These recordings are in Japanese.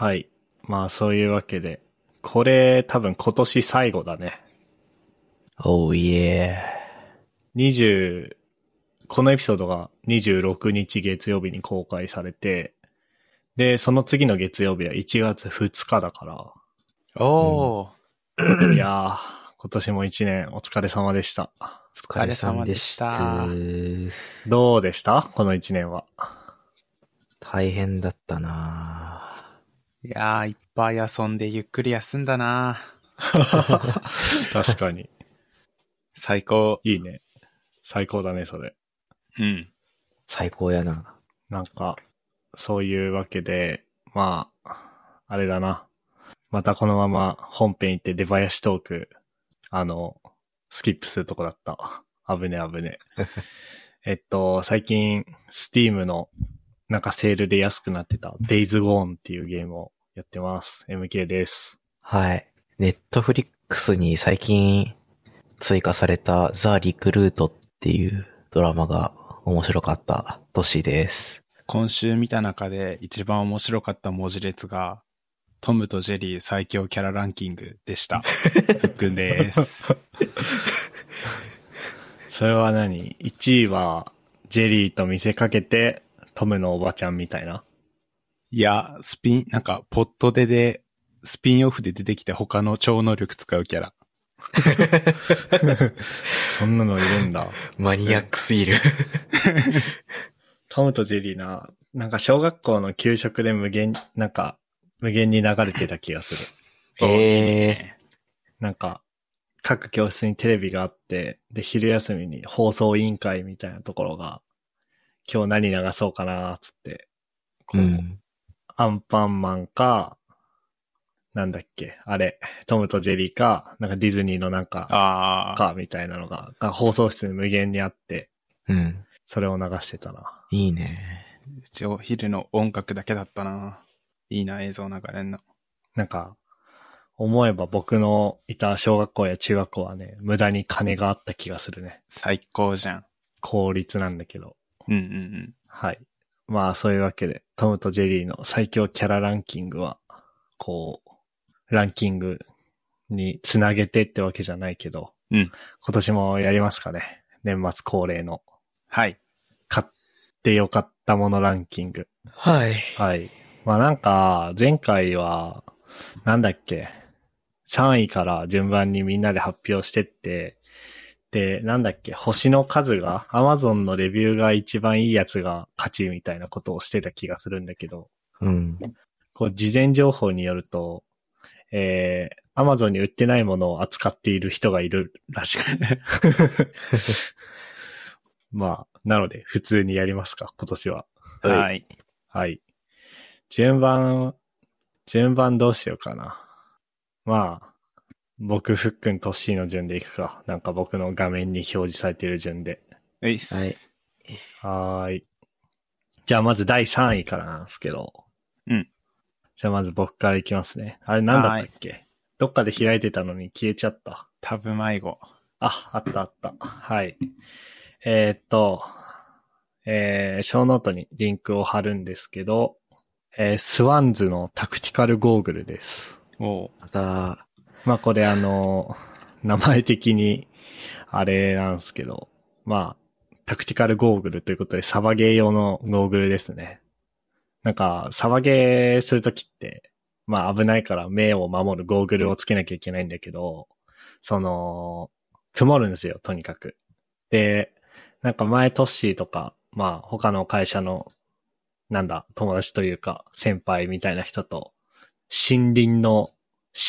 はい。まあそういうわけで、これ多分今年最後だね。Oh yeah. 20、このエピソードが26日月曜日に公開されて、で、その次の月曜日は1月2日だかおー、ら、いやー、今年も1年お疲れ様でした。お疲れ様でした。どうでした？この1年は。大変だったないやー、いっぱい遊んでゆっくり休んだな 確かに。最高。いいね。最高だね、それ。うん。最高やな。なんか、そういうわけで、まあ、あれだな。またこのまま本編行って出囃子トーク、あの、スキップするとこだった。危ね危ね。えっと、最近、スティームのなんかセールで安くなってた Days Gone っていうゲームをやってます。MK です。はい。ネットフリックスに最近追加されたザ・リクルートっていうドラマが面白かった年です。今週見た中で一番面白かった文字列が、トムとジェリー最強キャラランキングでした。ふっくんです。それは何 ?1 位は、ジェリーと見せかけて、トムのおばちゃんみたいな。いや、スピン、なんか、ポットでで、スピンオフで出てきて他の超能力使うキャラ。そんなのいるんだ。マニアックすぎる。トムとジェリーな、なんか小学校の給食で無限、なんか、無限に流れてた気がする。ええなんか、各教室にテレビがあって、で、昼休みに放送委員会みたいなところが、今日何流そうかな、つって、こう、うん。アンパンマンか、なんだっけ、あれ、トムとジェリーか、なんかディズニーのなんか、ああ。か、みたいなのが、が放送室に無限にあって、うん。それを流してたな。いいね。うちお昼の音楽だけだったな。いいな、映像流れんの。なんか、思えば僕のいた小学校や中学校はね、無駄に金があった気がするね。最高じゃん。公立なんだけど。うんうんうん。はい。まあそういうわけで、トムとジェリーの最強キャラランキングは、こう、ランキングにつなげてってわけじゃないけど、うん今年もやりますかね。年末恒例のはい。買ってよかったものランキング。はい。はい。まあなんか、前回は、なんだっけ、3位から順番にみんなで発表してって、で、なんだっけ、星の数が、Amazon のレビューが一番いいやつが勝ちみたいなことをしてた気がするんだけど、うん。こう、事前情報によると、えー、Amazon に売ってないものを扱っている人がいるらしく。まあ、なので、普通にやりますか、今年は。はいはい。はい。順番、順番どうしようかな。まあ、僕、ふっくん、とっしーの順でいくか。なんか僕の画面に表示されてる順で。ういっす。はい。はーい。じゃあまず第3位からなんですけど。うん。じゃあまず僕からいきますね。あれなんだったっけ？どっかで開いてたのに消えちゃった。タブ迷子。あ、あったあった。はい。えーっと、えー、ショーノートにリンクを貼るんですけど、えー SWANS のタクティカルゴーグルです。おうまた、まあこれあの、名前的にあれなんですけど、まあ、タクティカルゴーグルということでサバゲー用のゴーグルですね。なんか、サバゲーするときって、まあ危ないから目を守るゴーグルをつけなきゃいけないんだけど、その、曇るんですよ、とにかく。で、なんか前トッシーとか、まあ他の会社の、なんだ、友達というか、先輩みたいな人と、森林の、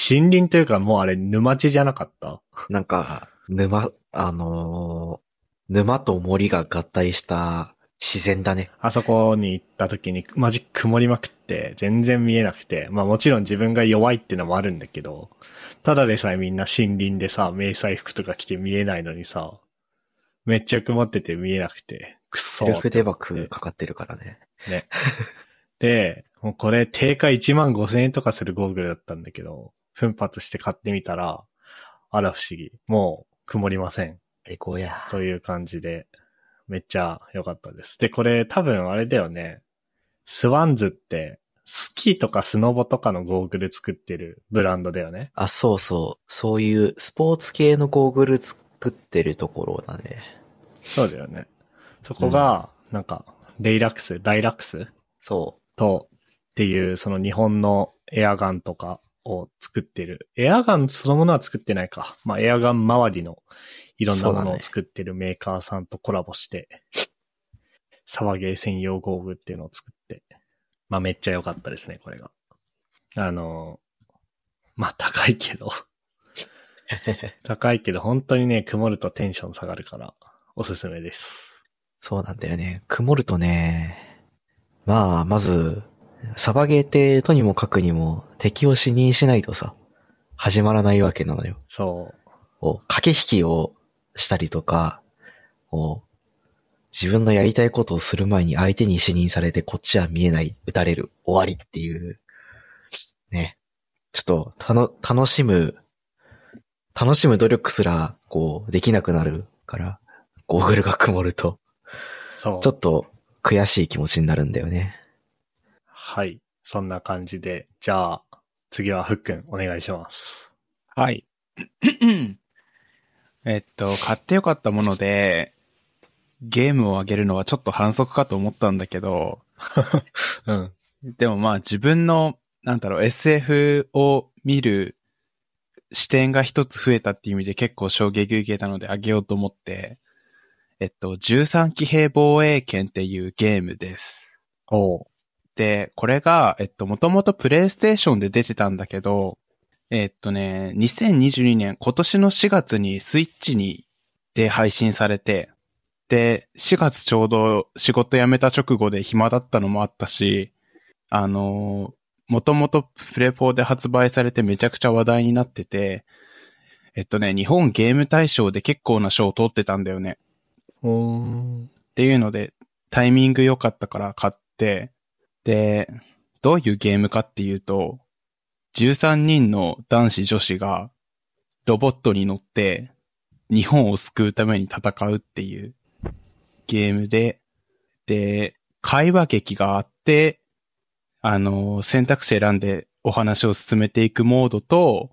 森林というかもうあれ沼地じゃなかった？なんか、沼、あのー沼と森が合体した自然だね。あそこに行った時にマジ曇りまくって全然見えなくて、まあもちろん自分が弱いってのもあるんだけど、ただでさえみんな森林でさ、迷彩服とか着て見えないのにさ、めっちゃ曇ってて見えなくて、くっそセルフデバフかかってるからね。ね。で、もうこれ定価1万5千円とかするゴーグルだったんだけど、奮発して買ってみたら、あら不思議。もう曇りません。最高や。という感じで、めっちゃ良かったです。で、これ多分あれだよね。 SWANS って、スキーとかスノボとかのゴーグル作ってるブランドだよね。あ、そうそう。そういうスポーツ系のゴーグル作ってるところだね。そうだよね。そこが、なんか、レイラックス、ライラックス？そと、っていう、その日本のエアガンとかを作ってる。エアガンそのものは作ってないか。まあ、エアガン周りのいろんなものを作ってるメーカーさんとコラボして、サバゲー専用ゴーグルっていうのを作って、まあ、めっちゃ良かったですね、これが。あの、まあ、高いけど、高いけど、本当にね、曇るとテンション下がるから、おすすめです。そうなんだよね。曇るとね、まあ、まず、サバゲーってとにもかくにも敵を死認しないとさ、始まらないわけなのよ。そう。こう駆け引きをしたりとか、こう自分のやりたいことをする前に相手に死認されてこっちは見えない、撃たれる、終わりっていう、ね。ちょっと、たの、楽しむ、楽しむ努力すら、こう、できなくなるから、ゴーグルが曇ると、そう。ちょっと悔しい気持ちになるんだよね。はい。そんな感じで、じゃあ、次はふっくん、お願いします。はい。えっと、買ってよかったもので、ゲームをあげるのはちょっと反則かと思ったんだけど、うん。でもまあ自分の、なんだろう、SF を見る視点が一つ増えたっていう意味で結構衝撃受けたのであげようと思って、えっと、13騎兵防衛権っていうゲームです。おう。で、これが、えっと、もともとプレイステーションで出てたんだけど、えっとね、2022年、今年の4月にスイッチに、で配信されて、で、4月ちょうど仕事辞めた直後で暇だったのもあったし、あのもともとプレフォーで発売されてめちゃくちゃ話題になってて、えっとね、日本ゲーム大賞で結構な賞を取ってたんだよね。っていうので、タイミング良かったから買って、で、どういうゲームかっていうと、13人の男子女子がロボットに乗って日本を救うために戦うっていうゲームで、で、会話劇があって、あの、選択肢選んでお話を進めていくモードと、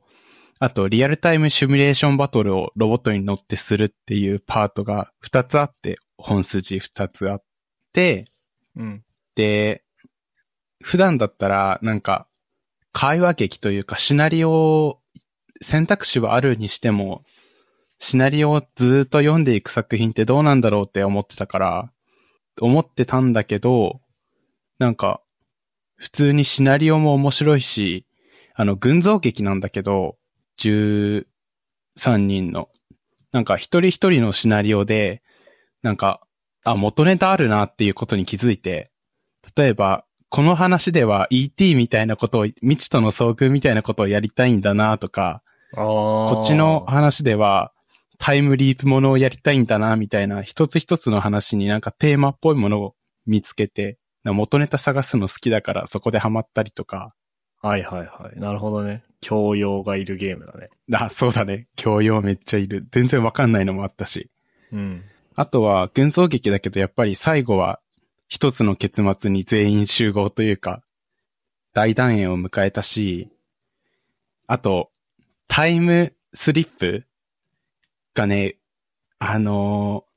あと、リアルタイムシミュレーションバトルをロボットに乗ってするっていうパートが2つあって、本筋2つあって、うん。で、普段だったら、なんか、会話劇というか、シナリオ、選択肢はあるにしても、シナリオをずっと読んでいく作品ってどうなんだろうって思ってたから、思ってたんだけど、なんか、普通にシナリオも面白いし、あの、群像劇なんだけど、13人の。なんか一人一人のシナリオで、なんか、あ、元ネタあるなっていうことに気づいて、例えば、この話では ET みたいなことを、未知との遭遇みたいなことをやりたいんだなとか。こっちの話ではタイムリープものをやりたいんだなみたいな、一つ一つの話になんかテーマっぽいものを見つけて、元ネタ探すの好きだからそこでハマったりとか、はいはいはい。なるほどね。教養がいるゲームだね。あ、そうだね。教養めっちゃいる。全然わかんないのもあったし。うん。あとは、群像劇だけど、やっぱり最後は、一つの結末に全員集合というか、大団円を迎えたし、あと、タイムスリップがね、あのー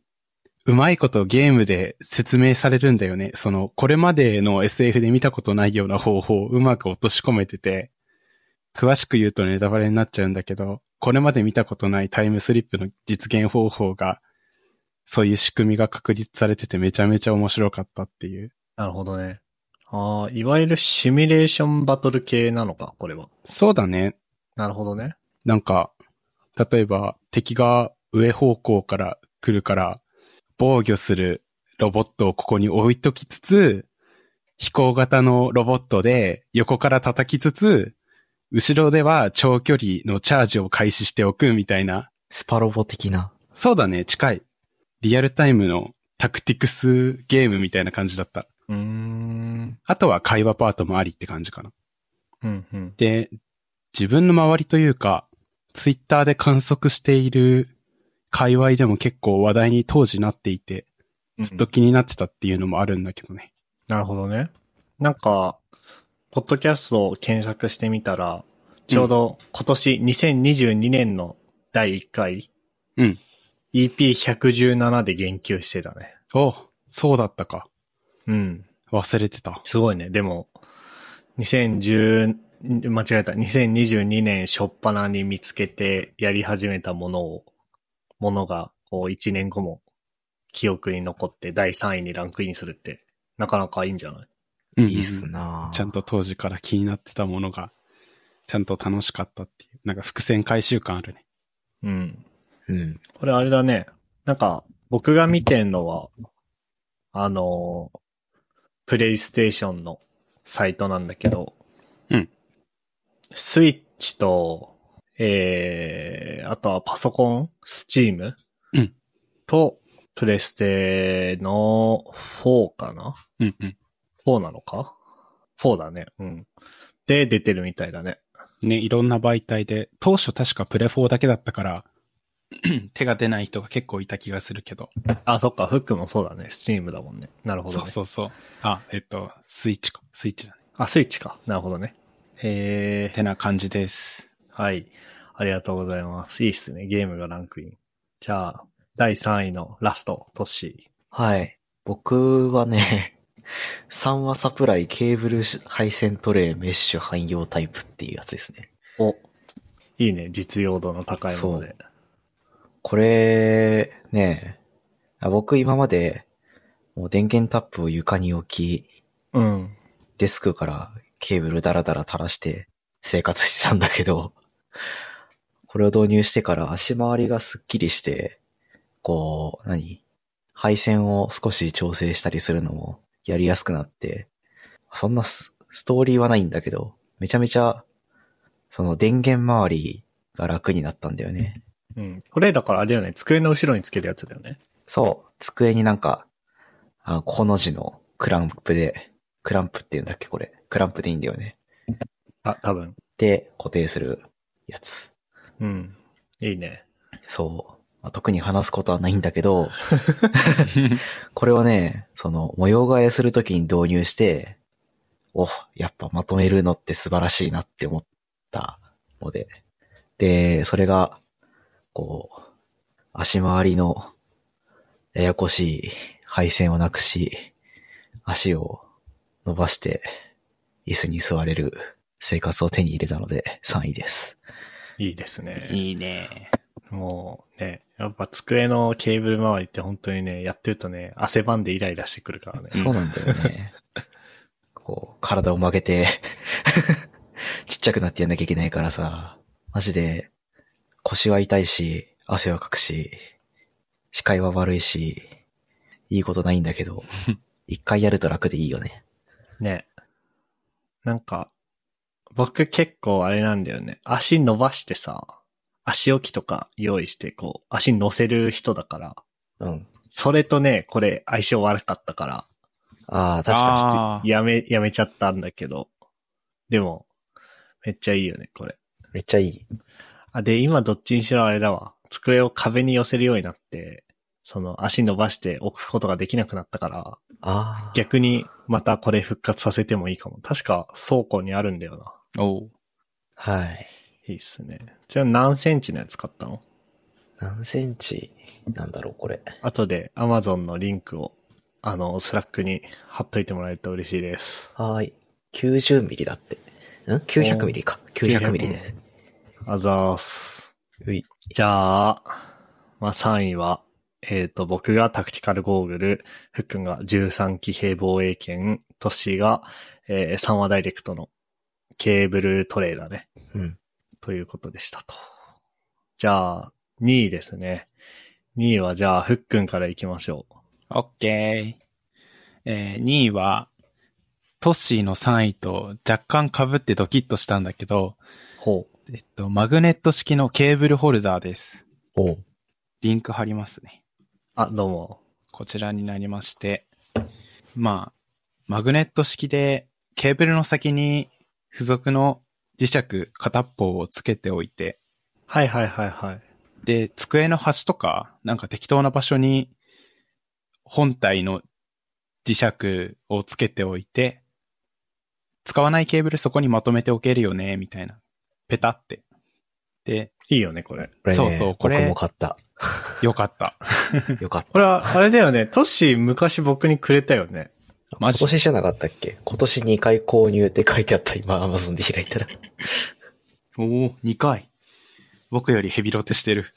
うまいことゲームで説明されるんだよね。その、これまでの SF で見たことないような方法をうまく落とし込めてて、詳しく言うとネタバレになっちゃうんだけど、これまで見たことないタイムスリップの実現方法がそういう仕組みが確立されててめちゃめちゃ面白かったっていう。なるほどね。ああ、いわゆるシミュレーションバトル系なのか、これは。そうだね。なるほどね。なんか、例えば敵が上方向から来るから防御するロボットをここに置いときつつ、飛行型のロボットで横から叩きつつ、後ろでは長距離のチャージを開始しておくみたいな。スパロボ的な。そうだね、近い。リアルタイムのタクティクスゲームみたいな感じだった。うーん。あとは会話パートもありって感じかな。うん、うん。で、自分の周りというか、ツイッターで観測している界隈でも結構話題に当時なっていて、ずっと気になってたっていうのもあるんだけどね。なるほどね。なんか、ポッドキャストを検索してみたら、ちょうど今年2022年の第1回、うん。EP117 で言及してたね。お、そうだったか。うん。忘れてた。すごいね。でも、2010、間違えた。2022年初っ端に見つけてやり始めたものを、ものが、こう1年後も記憶に残って第3位にランクインするって、なかなかいいんじゃない？うんいいっすなちゃんと当時から気になってたものが、ちゃんと楽しかったっていう。なんか伏線回収感あるね。うん。うん。これあれだね。なんか、僕が見てんのは、あの、プレイステーションのサイトなんだけど、うん。スイッチと、えー、あとはパソコン、スチームうんと、プレステの4かな？うんうん。?4 なのか ?4 だね。うん。で、出てるみたいだね。ね、いろんな媒体で、当初確かプレ4だけだったから、手が出ない人が結構いた気がするけど。あ、そっか、フックもそうだね。スチームだもんね。なるほどね。そうそうそう。あ、えっと、スイッチか。スイッチだね。あ、スイッチか。なるほどね。へてな感じです。はい。ありがとうございます。いいっすね。ゲームがランクイン。じゃあ、第3位のラスト、トッシはい。僕はね、3話サプライケーブル配線トレイメッシュ汎用タイプっていうやつですね。ー。お、いいね。実用度の高いもので。これ、ね、あ僕今まで、もう電源タップを床に置き、うん。デスクからケーブルダラダラ垂らして生活してたんだけど、これを導入してから足回りがスッキリして、こう、何？配線を少し調整したりするのもやりやすくなって、そんなスストーリーはないんだけど、めちゃめちゃ、その電源周りが楽になったんだよね。うん。これだからあれだよね。机の後ろにつけるやつだよね。そう、机になんか、あ、この字のクランプで、クランプって言うんだっけこれ。クランプでいいんだよね。あ、多分。で、固定するやつ。うん。いいね。そう。まあ、特に話すことはないんだけど、これをね、その模様替えするときに導入して、お、やっぱまとめるのって素晴らしいなって思ったので。で、それが、こう、足回りのややこしい配線をなくし、足を伸ばして椅子に座れる生活を手に入れたので3位です。いいですね。いいね。もうね、やっぱ机のケーブル周りって本当にね、やってるとね、汗ばんでイライラしてくるからね。そうなんだよね。こう、体を曲げて、ちっちゃくなってやんなきゃいけないからさ、マジで、腰は痛いし、汗はかくし、視界は悪いし、いいことないんだけど、一回やると楽でいいよね。ね。なんか、僕結構あれなんだよね。足伸ばしてさ、足置きとか用意して、こう、足乗せる人だから、うん。それとね、これ相性悪かったから、ああ、確かあーやめ、やめちゃったんだけど。でも、めっちゃいいよね、これ。に。めっちゃいい。あ、で、今どっちにしろあれだわ。机を壁に寄せるようになって、その足伸ばして置くことができなくなったから、ああ。逆にまたこれ復活させてもいいかも。確か倉庫にあるんだよな。おう。はい。いいっすね。じゃあ何センチのやつ買ったの？何センチ？なんだろう、これ。後で Amazon のリンクを、あの、 Slack に貼っといてもらえると嬉しいです。はーい。90ミリだって。ん ?900 ミリか。900ミリで。あざーす。うい。じゃあ、まあ3位は、えっ、と、僕がタクティカルゴーグル、ふっくんが13機兵防衛圏、トッシーが、えー、サンワダイレクトのケーブルトレーだね。うん。ということでしたと。じゃあ、2位ですね。2位はじゃあ、ふっくんから行きましょう。オッケー。えー、2位は、トッシーの3位と若干被ってドキッとしたんだけど、ほう。えっと、マグネット式のケーブルホルダーです。おう。リンク貼りますね。あ、どうも。こちらになりまして、まあ、マグネット式でケーブルの先に付属の磁石片っぽをつけておいて、はいはいはいはい。で、机の端とか、なんか適当な場所に本体の磁石をつけておいて、使わないケーブルそこにまとめておけるよね、みたいな。ペタって。で、いいよね、これ。これね、そうそうこれ僕も買った。よかった。よかった。これは、あれだよね。トッシー昔僕にくれたよね。マジ今年じゃなかったっけ？今年2回購入って書いてあった今 Amazon で開いたら。おお2回。僕よりヘビロテしてる。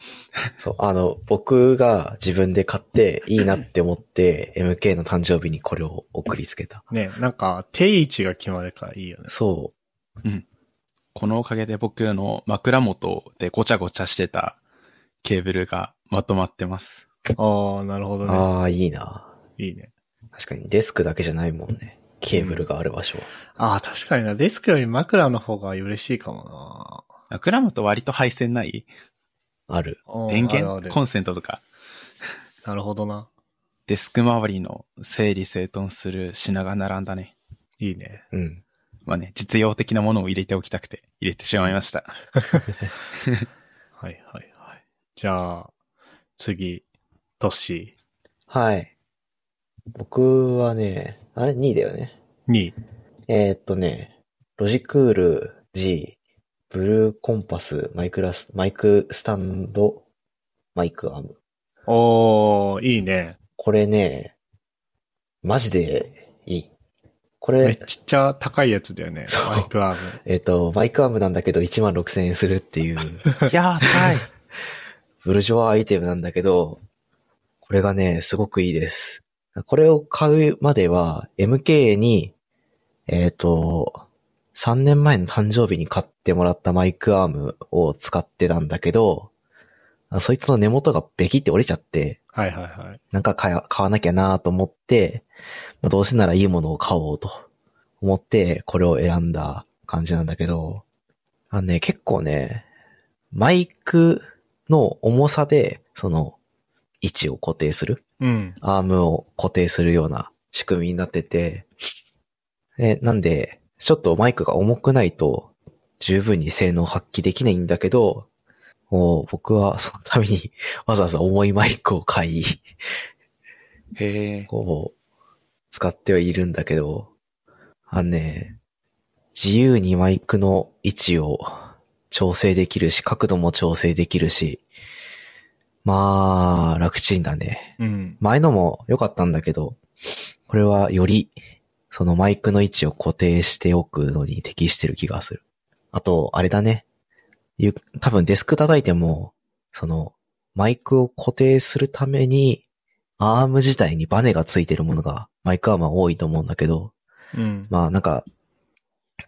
そう、あの、僕が自分で買っていいなって思って、MK の誕生日にこれを送りつけた。ね、なんか、定位置が決まるからいいよね。そこのおかげで僕の枕元でごちゃごちゃしてたケーブルがまとまってます。ああ、なるほう。どね。ああ、いいな。いいね。確かにデスクだけじゃないもんね。ケーブルがある場所は。ああ、確かにな。デスクより枕の方が嬉しいかも枕元割と配線ない？ある。な。電あるある源コンセントとか？なるほどな。デスク周りの整理整頓する品が並んだね。いいね。うん。まあね、実用的なものを入れておきたくて入れてしまいました。はいはいはい。じゃあ、次、トッシはい。僕はね、あれ？2位だよね。ーに、えーっとね、ロジクール G、ブルーコンパス、マイクラス、マイクスタンド、マイクアーム。おー、いいね。これね、マジでいい。これ、めっちゃ高いやつだよね。そうマイクアーム。えーっと、マイクアームなんだけど1万6000円するっていう、いやー、高い。ブルジョワアイテムなんだけど、これがね、すごくいいです。これを買うまでは、MK に、えっ、と、3年前の誕生日に買ってもらったマイクアームを使ってたんだけど、あそいつの根元がベキって折れちゃって、はいはいはい。なんか買わなきゃなと思って、まあどうせならいいものを買おうと思って、これを選んだ感じなんだけど、あのね、結構ね、マイクの重さで、その、位置を固定する、うん。アームを固定するような仕組みになってて、でなんで、ちょっとマイクが重くないと、十分に性能を発揮できないんだけど、もう僕はそのために わざわざ重いマイクを買い、へえ。こう、使ってはいるんだけど、あのね、自由にマイクの位置を調整できるし、角度も調整できるし、まあ、楽ちんだね。うん。前のも良かったんだけど、これはより、そのマイクの位置を固定しておくのに適してる気がする。あと、あれだね。ゆ多分デスク叩いても、その、マイクを固定するために、アーム自体にバネがついてるものが、マイクアームは多いと思うんだけど、うん。まあなんか、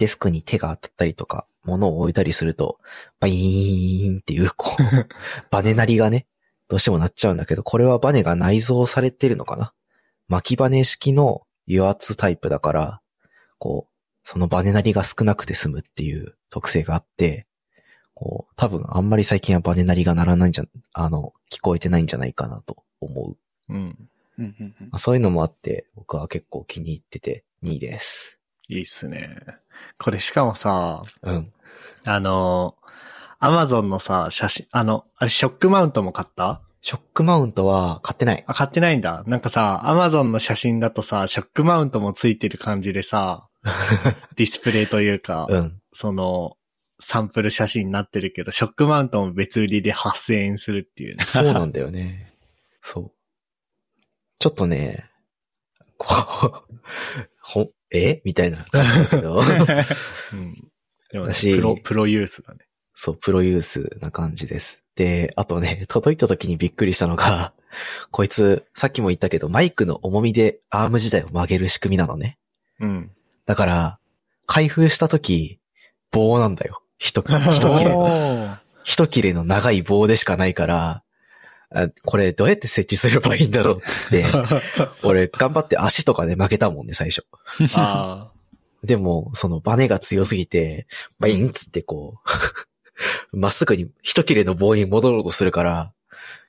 デスクに手が当たったりとか、物を置いたりすると、バイーンっていう、こう、バネなりがね、どうしてもなっちゃうんだけど、これはバネが内蔵されてるのかな巻きバネ式の油圧タイプだから、こう、そのバネなりが少なくて済むっていう特性があって、こう、多分あんまり最近はバネなりがならないんじゃ、あの、聞こえてないんじゃないかなと思う。うん。うんうんうんまあ、そういうのもあって、僕は結構気に入ってて2位です。いいっすね。これしかもさ、うん。あの、アマゾンのさ、写真、あの、あれショックマウントも買った？ショックマウントは買ってない。あ、買ってないんだ。なんかさ、アマゾンの写真だとさ、ショックマウントもついてる感じでさ、ディスプレイというか、うん。その、サンプル写真になってるけど、ショックマウントも別売りで8000円するっていうね。そうなんだよね。そう。ちょっとね、こう、ほ、え？みたいな感じだけど、うん。でも、ね、私プロ、プロユースだね。そう、プロユースな感じです。で、あとね、届いた時にびっくりしたのが、こいつ、さっきも言ったけど、マイクの重みでアーム自体を曲げる仕組みなのね。うん。だから、開封した時、棒なんだよ。一、一切れの。一切れの長い棒でしかないから、あこれどうやって設置すればいいんだろうって、俺頑張って足とかで負けたもんね、最初。あでも、そのバネが強すぎて、バインっつってこう、まっすぐに一切れの棒に戻ろうとするから、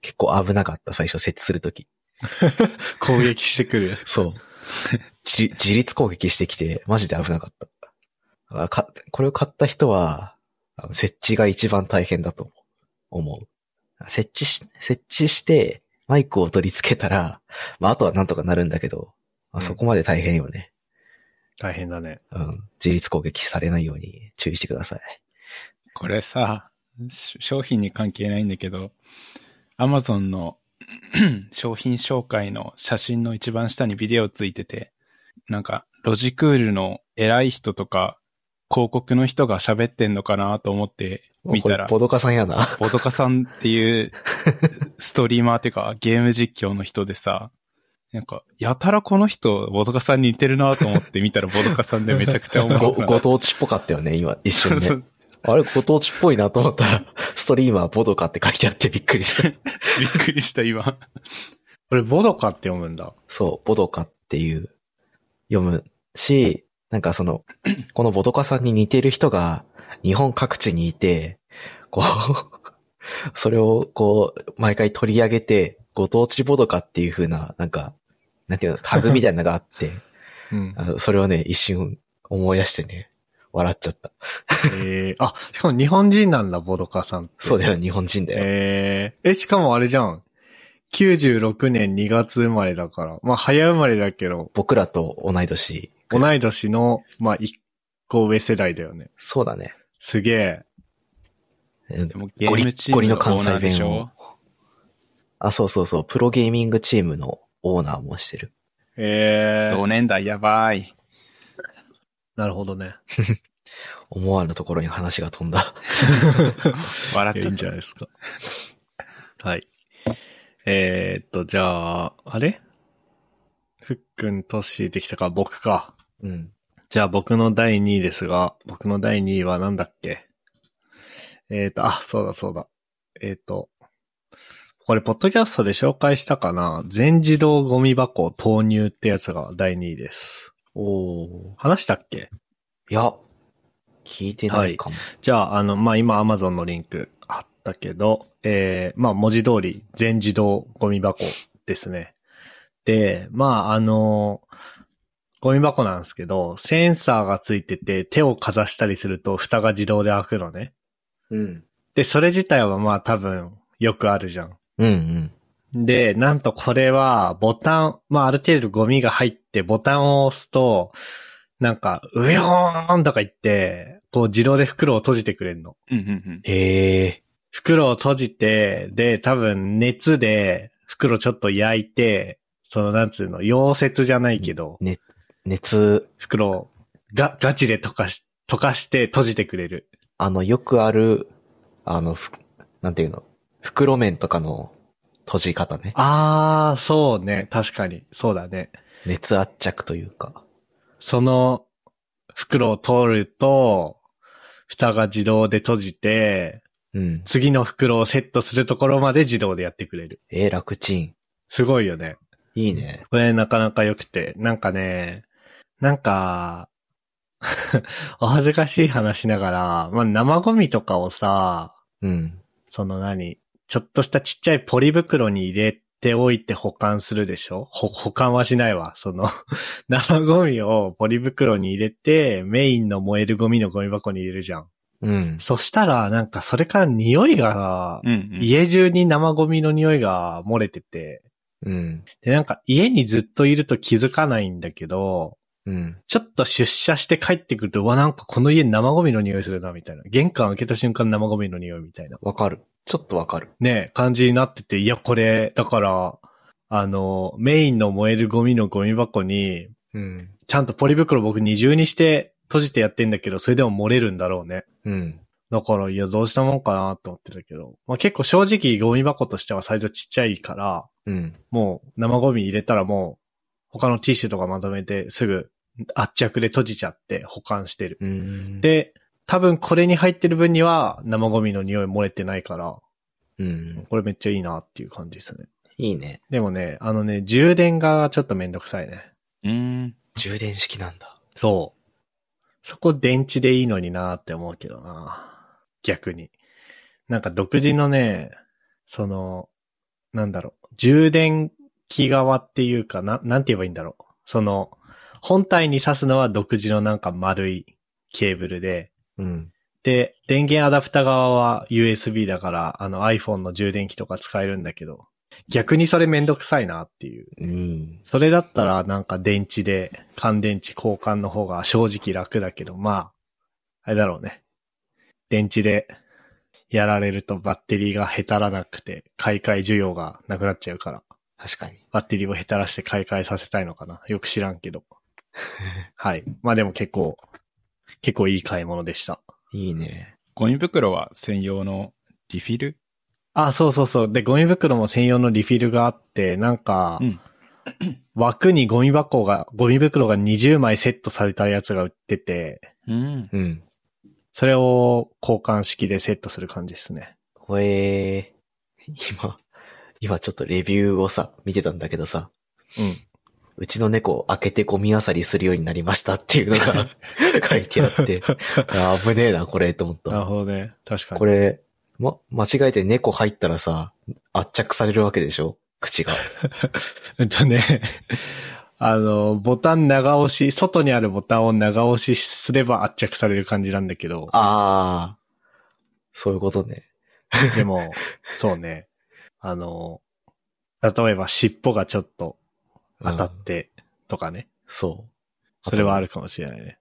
結構危なかった、最初設置するとき。あ、攻撃してくる。そう。自自立攻撃してきて、マジで危なかった。あかこれを買った人は、設置が一番大変だと思う。設置し、設置して、マイクを取り付けたら、まあ、あとはなんとかなるんだけど、まあ、うんそこまで大変よね。大変だね。うん。自立攻撃されないように注意してください。これさ、し商品に関係ないんだけど、アマゾンの 商品紹介の写真の一番下にビデオついてて、なんか、ロジクールの偉い人とか、広告の人が喋ってんのかなと思って見たらボドカさんやな。ボドカさんっていう ストリーマーっていうかゲーム実況の人でさ、なんか、やたらこの人、ボドカさんに似てるなと思って見たらボドカさんでめちゃくちゃ面ご、白くなご当地っぽかったよね、今、一瞬ね。あれ、ご当地っぽいなと思ったら、ストリーマーボドカって書いてあってびっくりした。びっくりした今。これ、ボドカって読むんだ。そう、ボドカっていう、読むし、なんかその、このボドカさんに似てる人が日本各地にいて、こう、それをこう、毎回取り上げて、ご当地ボドカっていう風な、なんか、なんていうの、タグみたいなのがあって、うん。あそれをね、一瞬思い出してね、笑っちゃった。えー、あ、しかも日本人なんだ、ボドカさんって。そうだよ、日本人だよ。えー、え、しかもあれじゃん。96年2月生まれだから。まあ、早生まれだけど、僕らと同い年。同い年の、まあ、一個上世代だよね。そうだね。すげえ。うんでもゲームチームのオーナーでしょ？あ、そうそうそう、プロゲーミングチームのオーナーもしてる。えー、同年代やばい。なるほどね。思わぬところに話が飛んだ。笑っちゃった。じゃないですか。はい。えー、っと、じゃあ、あれ？ふっくん、とっしーできたか、僕か。うん。じゃあ僕の第2位ですが、僕の第2位はなんだっけ？えっ、と、あ、そうだそうだ。えっ、と、これ、ポッドキャストで紹介したかな？全自動ゴミ箱投入ってやつが第2位です。おー。話したっけ？いや、聞いてないかも。じゃあ、あの、まあ、今 Amazon のリンクあったけど、えー、まあ、文字通り全自動ゴミ箱ですね。で、まあ、あの、ゴミ箱なんですけど、センサーがついてて手をかざしたりすると蓋が自動で開くのね。うん。で、それ自体はまあ多分よくあるじゃん。うんうん。で、なんとこれはボタン、まあある程度ゴミが入ってボタンを押すと、なんか、うよーんとか言って、こう自動で袋を閉じてくれるの。うんうんうん。へえ。袋を閉じて、で、多分熱で袋ちょっと焼いて、そのなんつうの、溶接じゃないけど、ね、熱、袋をガ、ガチで溶かし、溶かして閉じてくれる。あの、よくある、あの、ふなんていうの、袋麺とかの閉じ方ね。あー、そうね。確かに。そうだね。熱圧着というか。その袋を通ると、蓋が自動で閉じて、うん。次の袋をセットするところまで自動でやってくれる。えー、楽ちん。すごいよね。いいね。これなかなか良くて、なんかね、なんか、お恥ずかしい話しながら、まあ、生ゴミとかをさ、うん。その何、ちょっとしたちっちゃいポリ袋に入れておいて保管するでしょ？ほ保管はしないわ。その、生ゴミをポリ袋に入れて、メインの燃えるゴミのゴミ箱に入れるじゃん。うん。そしたら、なんかそれから匂いが、うんうん。家中に生ゴミの匂いが漏れてて、うん。で、なんか家にずっといると気づかないんだけど、うん。ちょっと出社して帰ってくると、うわ、なんかこの家生ゴミの匂いするな、みたいな。玄関開けた瞬間生ゴミの匂いみたいな。わかる。ちょっとわかる。ね、感じになってて、いや、これ、だから、あの、メインの燃えるゴミのゴミ箱に、うん。ちゃんとポリ袋僕二重にして閉じてやってんだけど、それでも漏れるんだろうね。うん。だから、いや、どうしたもんかなと思ってたけど、まあ結構正直ゴミ箱としてはサイズちっちゃいから、うん。もう生ゴミ入れたらもう、他のティッシュとかまとめてすぐ圧着で閉じちゃって保管してる。うん。、で、多分これに入ってる分には生ゴミの匂い漏れてないから、うん。これめっちゃいいなっていう感じですね。いいね。でもね、あのね、充電がちょっとめんどくさいね。うーん。充電式なんだ。そう。そこ電池でいいのになって思うけどな。逆に。なんか独自のね、その、なんだろう、充電器側っていうかな、なんて言えばいいんだろう。その、本体に挿すのは独自のなんか丸いケーブルで、うん。で、電源アダプタ側は USB だから、あの iPhone の充電器とか使えるんだけど、逆にそれめんどくさいなっていう。うん。それだったらなんか電池で、乾電池交換の方が正直楽だけど、まあ、あれだろうね。電池でやられるとバッテリーがへたらなくて、買い替え需要がなくなっちゃうから、確かに。バッテリーをへたらして買い替えさせたいのかな。よく知らんけど。はい。まあでも結構、結構いい買い物でした。いいね。ゴミ袋は専用のリフィル？あ、そうそうそう。で、ゴミ袋も専用のリフィルがあって、なんか、うん。枠にゴミ箱が、ゴミ袋が20枚セットされたやつが売ってて、うん。うん。それを交換式でセットする感じですね。ほえー。今、今ちょっとレビューをさ、見てたんだけどさ、うん。うちの猫を開けてゴミ漁りするようになりましたっていうのが 書いてあって、あ危ねえな、これ、と思っなるた。ほどね。確かに。これ、ま、間違えて猫入ったらさ、圧着されるわけでしょ？口が。え っとね、あの、ボタン長押し、外にあるボタンを長押しすれば圧着される感じなんだけど、あー。そういうことね。でも、そうね。あの、例えば尻尾がちょっと当たってとかね。そう。それはあるかもしれないね。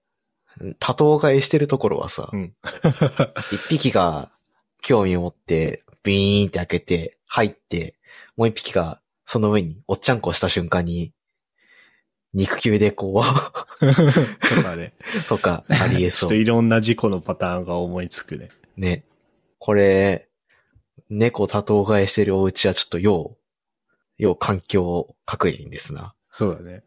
多頭飼いしてるところはさう、ん。一匹が興味を持って、ビーンって開けて、入って、もう一匹がその上におっちゃんこした瞬間に、肉球でこ とかね。う、とかありえそう。いろんな事故のパターンが思いつくね。ね。これ、猫多頭飼いしてるお家はちょっと要、要環境確認ですな。そうだね。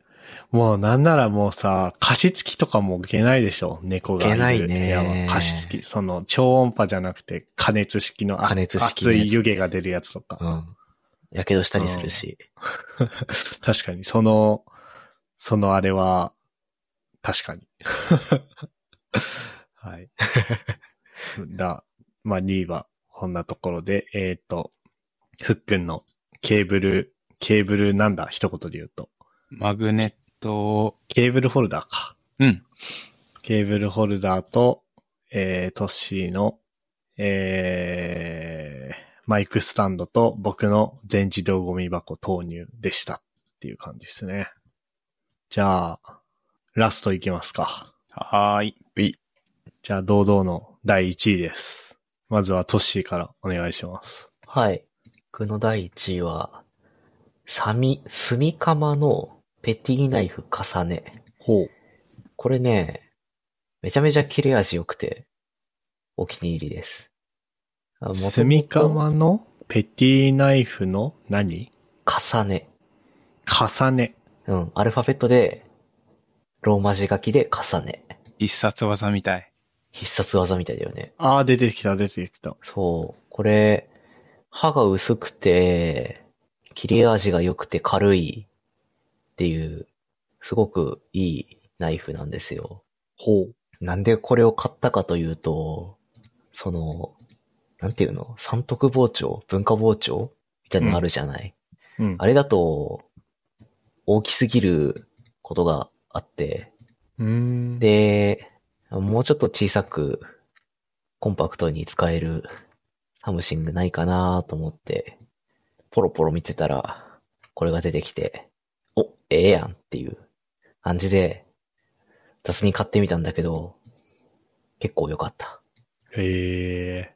もうなんならもうさ、加湿器とかも置けないでしょ猫がいる。置けないね加湿器、その超音波じゃなくて加熱式の、あ加熱式の熱い湯気が出るやつとか。うん。やけどしたりするし。確かに、その、そのあれは、確かに。はい。だ、まあ2位はこんなところで、えっ、と、ふっくんのケーブル、ケーブルなんだ一言で言うと。マグネット、ケーブルホルダーか。うん。ケーブルホルダーと、えー、トッシーの、えー、マイクスタンドと僕の全自動ゴミ箱投入でしたっていう感じですね。じゃあ、ラストいきますか。はーい。じゃあ、堂々の第1位です。まずはトッシーからお願いします。はい。僕の第1位は、サミ、スミカマのペティナイフ重ね。ほう。これね、めちゃめちゃ切れ味良くて、お気に入りです。あスミカマのペティナイフの何？重ね。重ね。うん、アルファベットで、ローマ字書きで重ね。必殺技みたい。必殺技みたいだよね。あー、出てきた、出てきた。そう。これ、刃が薄くて、切れ味が良くて軽いっていう、すごくいいナイフなんですよ。ほう。なんでこれを買ったかというと、その、なんていうの？三徳包丁？文化包丁？みたいなのあるじゃない、うん。あれだと、大きすぎることがあって、うーん。で、もうちょっと小さく、コンパクトに使える something ないかなと思って、ポロポロ見てたら、これが出てきて、お、ええやんっていう感じで、雑に買ってみたんだけど、結構良かった。へえ。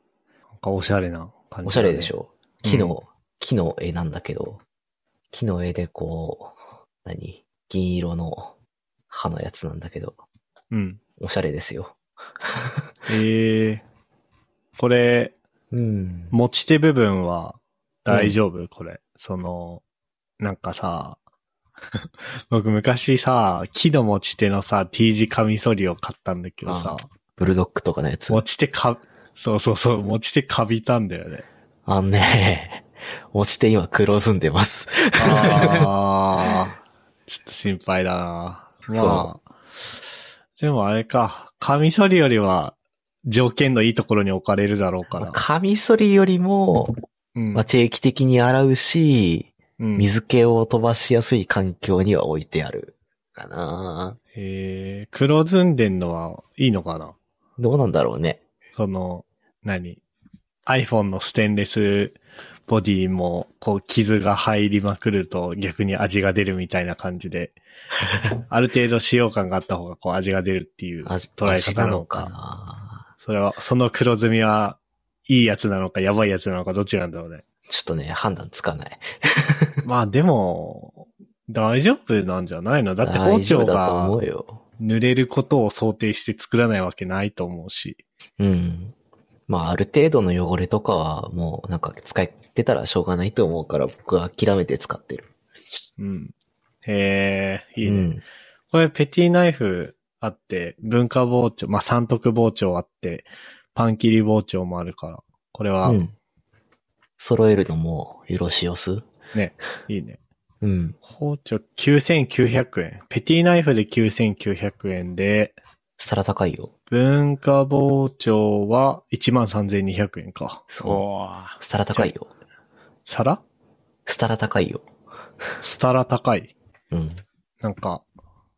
なんかおしゃれな感じ、おしゃれでしょうん木の、木の絵なんだけど、木の絵でこう、何？銀色の歯のやつなんだけど、うん。おしゃれですよ。へえ。これ、うん。持ち手部分は大丈夫、これ。その、なんかさ、僕昔さ、木の持ち手のさ、T 字カミソリを買ったんだけどさ、ブルドッグとかのやつ？持ち手か、そうそうそう、持ち手かびたんだよね。あんね、持ち手今黒ずんでます。ああ、ちょっと心配だな。まあ、でもあれか、カミソリよりは条件のいいところに置かれるだろうから。カミソリよりも、うんまあ、定期的に洗うし、うん水気を飛ばしやすい環境には置いてある。かなえー、黒ずんでんのはいいのかな？どうなんだろうね。その、何 ?iPhone のステンレスボディも、こう、傷が入りまくると逆に味が出るみたいな感じで、ある程度使用感があった方が、こう、味が出るっていう味、捉え味なの方なのか。かなそれは、その黒ずみは、いいやつなのか、やばいやつなのか、どっちなんだろうね。ちょっとね、判断つかない。まあでも、大丈夫なんじゃないの？だって包丁が。濡れることを想定して作らないわけないと思うし。うん。まあ、ある程度の汚れとかは、もうなんか使ってたらしょうがないと思うから、僕は諦めて使ってる。うん。へえ、いいうね。ん。これペティナイフあって、文化包丁、まあ、三徳包丁あって、パン切り包丁もあるから、これは、うん。揃えるのもよろしおす？ね、いいね。うん。包丁9900円。ペティナイフで9900円で、したら高いよ。文化包丁は13200円か。そう。おーしたら高いよ。皿？したら高いよ。スタラ高い。うん。なんか、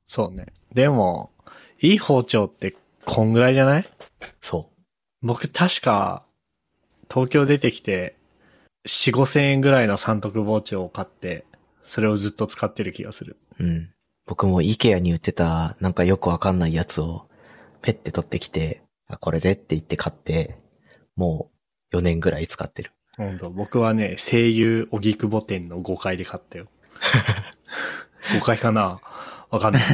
そうね。でも、いい包丁ってこんぐらいじゃない？そ僕確か、東京出てきて、4、5千円ぐらいの三徳包丁を買って、それをずっと使ってる気がする。う。うん。僕も IKEA に売ってた、なんかよくわかんないやつを、ペッて取ってきて、あこれでって言って買って、もう4年ぐらい使ってる。本当僕はね、声優荻窪店の5階で買ったよ。5階かな？わかんない。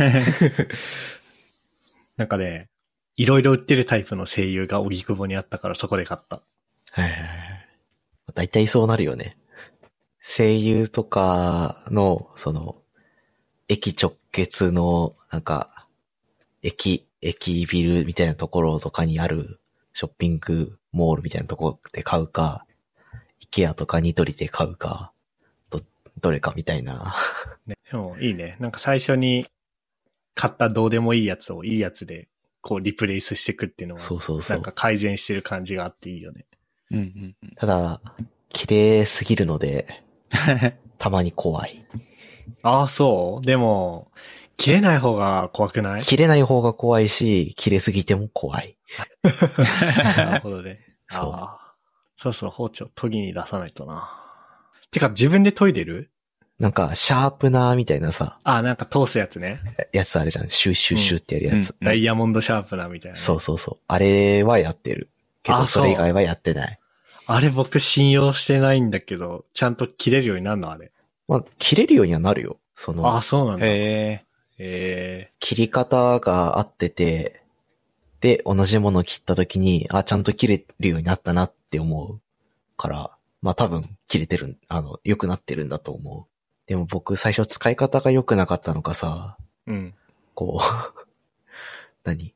なんかね、いろいろ売ってるタイプの声優が荻窪にあったからそこで買った。はいはいはい。大体そうなるよね。声優とかの、その、駅直結の、なんか、駅、駅ビルみたいなところとかにあるショッピングモールみたいなところで買うか、イケアとかニトリで買うか、ど、どれかみたいな。ね、でもいいね。なんか最初に買ったどうでもいいやつをいいやつでこうリプレイスしていくっていうのは、そうそうそうなんか。改善してる感じがあっていいよね。うんうんうん。ただ、綺麗すぎるので、たまに怖い。ああ、そうでも、切れない方が怖くない？切れない方が怖いし、切れすぎても怖い。なるほどね。そうああそうそう、包丁研ぎに出さないとな。てか、自分で研いでる？なんか、シャープナーみたいなさ、あ、なんか通すやつね。やつあるじゃん。シュッシュッシュッってやるやつ。うんダイヤモンドシャープナーみたいなね、そうそうそう。あれはやってる。けど、あそれ以外はやってない。あれ僕信用してないんだけど、ちゃんと切れるようになるのあれ？まあ、切れるようにはなるよ。そあのあ、、そうなんだ。へへえ切り方が合ってて、で、同じものを切った時に、あ、ちゃんと切れるようになったなって思うから、まあ多分、切れてる、あの、良くなってるんだと思う。でも僕、最初使い方が良くなかったのかさ、うん。こう、何？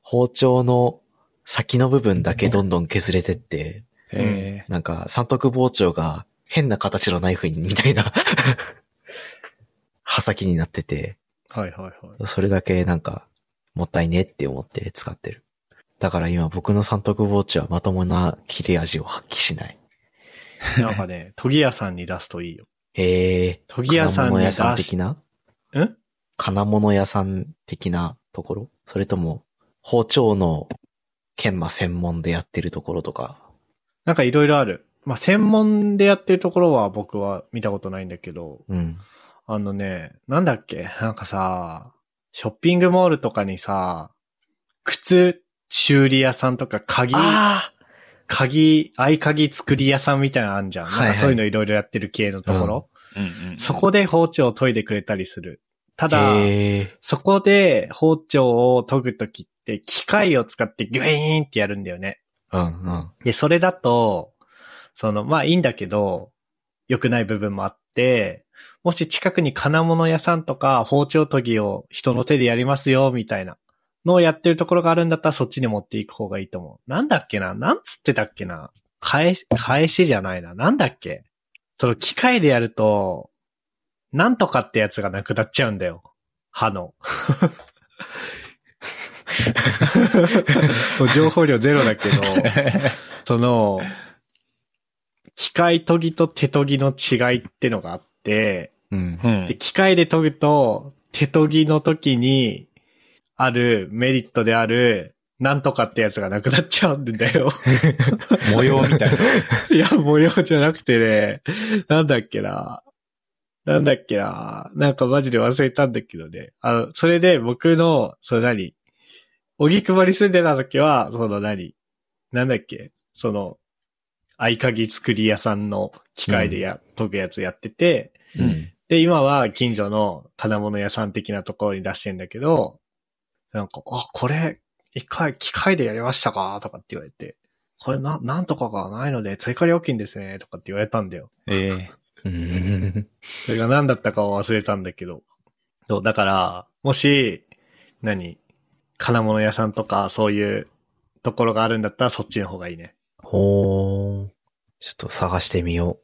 包丁の先の部分だけどんどん削れてって、え。へえ。なんか、三徳包丁が変な形のナイフに、みたいな、刃先になってて、はいはいはい。それだけなんか、もったいねって思って使ってる。だから今僕の三徳包丁はまともな切れ味を発揮しない。なんかね、研ぎ屋さんに出すといいよ。へえ。研ぎ屋さん金物屋さんし的な？ん金物屋さん的なところ？それとも、包丁の研磨専門でやってるところとか？なんかいろいろある。まあ、専門でやってるところは僕は見たことないんだけど、うん。あのね、なんだっけ？なんかさ、ショッピングモールとかにさ、靴修理屋さんとか鍵、あ鍵、合鍵作り屋さんみたいなのあんじゃん。はいはいなんかそういうのいろいろやってる系のところ。うんうん。そこで包丁を研いでくれたりする。ただ。そこで包丁を研ぐときって機械を使ってギュイーンってやるんだよね。うんうん。で、それだと、その、まあいいんだけど、良くない部分もあって、もし近くに金物屋さんとか包丁研ぎを人の手でやりますよ、みたいなのをやってるところがあるんだったらそっちに持っていく方がいいと思う。なんだっけな？なんつってたっけな？返し、返しじゃないな。なんだっけ？その機械でやると、なんとかってやつがなくなっちゃうんだよ。歯の。情報量ゼロだけど、その、機械研ぎと手研ぎの違いってのがあって、うん。うんで、機械で研ぐと、手研ぎの時にあるメリットである、なんとかってやつがなくなっちゃうんだよ。模様みたいな。いや、模様じゃなくてね、なんだっけな。なんだっけな。なんかマジで忘れたんだけどね。あの、それで僕の、その何？荻窪に住んでた時は、その何？なんだっけ？その、合鍵作り屋さんの機械でや、研ぐやつやってて、うん。で、今は近所の金物屋さん的なところに出してんだけど、なんか、あ、これ、一回機械でやりましたか？とかって言われて、これな、なんとかがないので追加料金ですね、とかって言われたんだよ。ええ うん。それが何だったかは忘れたんだけど。そう、だから、もし、何金物屋さんとかそういうところがあるんだったらそっちの方がいいね。ほー。ちょっと探してみよ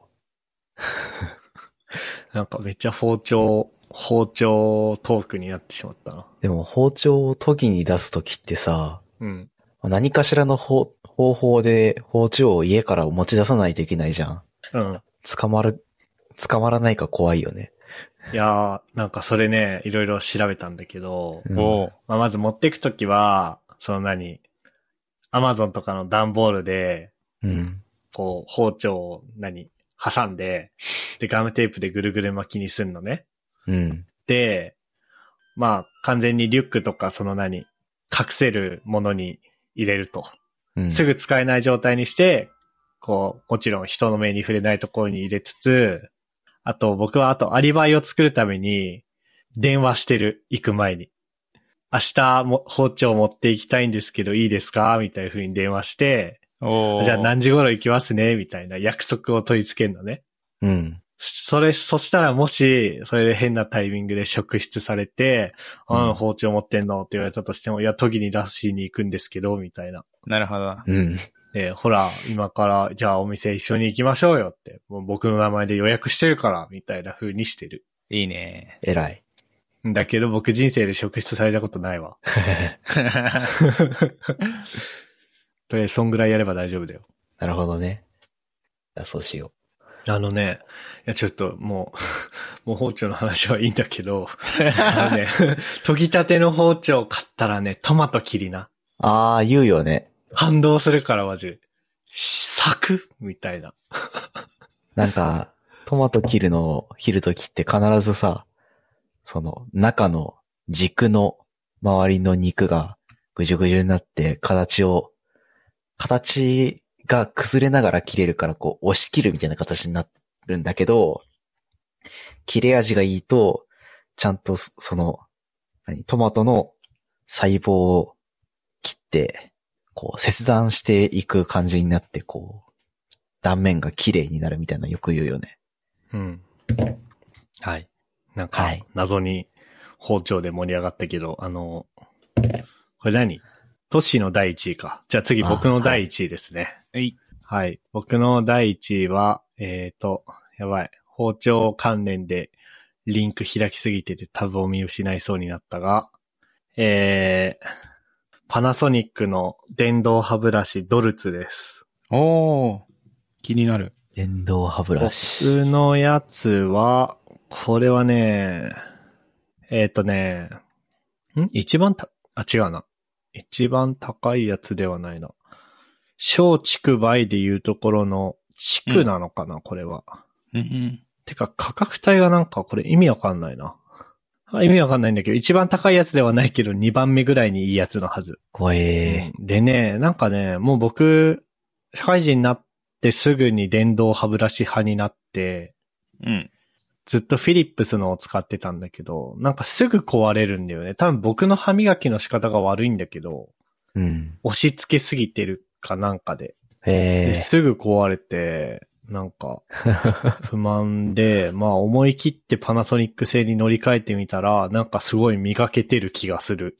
なんかめっちゃ包丁、包丁トークになってしまったな。う。でも包丁を研ぎに出すときってさ、うん。何かしらの方方法で包丁を家から持ち出さないといけないじゃん。うん。捕まる、捕まらないか怖いよね。いやー、なんかそれね、いろいろ調べたんだけど、うんまあ、まず持っていくときは、その何アマゾンとかの段ボールで、うん。こう、包丁を何挟んで、で、ガムテープでぐるぐる巻きにすんのね。うん。で、まあ、完全にリュックとかその何隠せるものに入れると。うん。すぐ使えない状態にして、こう、もちろん人の目に触れないところに入れつつ、あと僕はあとアリバイを作るために電話してる、行く前に。明日も包丁持って行きたいんですけどいいですか？みたいな風に電話して、じゃあ何時頃行きますね？みたいな約束を取り付けるのね。うん。それ、そしたらもし、それで変なタイミングで職質されて、あうんの包丁持ってんのって言われたとしても、いや、研ぎに出しに行くんですけど、みたいな。なるほど。うん。で、ほら、今から、じゃあお店一緒に行きましょうよって、もう僕の名前で予約してるから、みたいな風にしてる。いいね。偉い。んだけど僕人生で職質されたことないわ。とりあえずそんぐらいやれば大丈夫だよ。なるほどね。そうしよあのね、いやちょっともう、もう包丁の話はいいんだけど、あのね、研ぎたての包丁買ったらね、トマト切りな。う。ああ、言うよね。感動するからマジで。サクみたいな。なんか、トマト切るのを切るときって必ずさ、その中の軸の周りの肉がぐじゅぐじゅになって形を、形が崩れながら切れるからこう押し切るみたいな形になるんだけど、切れ味がいいと、ちゃんとそその、何、トマトの細胞を切って、こう切断していく感じになって、こう、断面が綺麗になるみたいなのよく言うよね。うん。はい。なんかはい、謎に包丁で盛り上がったけど、あの、これ何？トシの第1位か。じゃあ次僕の第1位ですね。はい。はい。僕の第1位は、えっ、と、やばい。包丁関連でリンク開きすぎててタブを見失いそうになったが、えー、パナソニックの電動歯ブラシドルツです。おー。気になる。電動歯ブラシ。僕のやつは、これはね、えっ、とね、ん？一番た、あ、違うな。一番高いやつではないな。小畜梅でいうところの地区なのかな、これは。うんうん。てか価格帯がなんかこれ意味わかんないな。あ意味わかんないんだけど、一番高いやつではないけど、二番目ぐらいにいいやつのはず。怖えうんでね、なんかね、もう僕、社会人になってすぐに電動歯ブラシ派になって、うん。ずっとフィリップスのを使ってたんだけど、なんかすぐ壊れるんだよね。多分僕の歯磨きの仕方が悪いんだけど、うん。押し付けすぎてるかなんかで。へすぐ壊れて、なんか 不満で、まあ思い切ってパナソニック製に乗り換えてみたら、なんかすごい磨けてる気がする。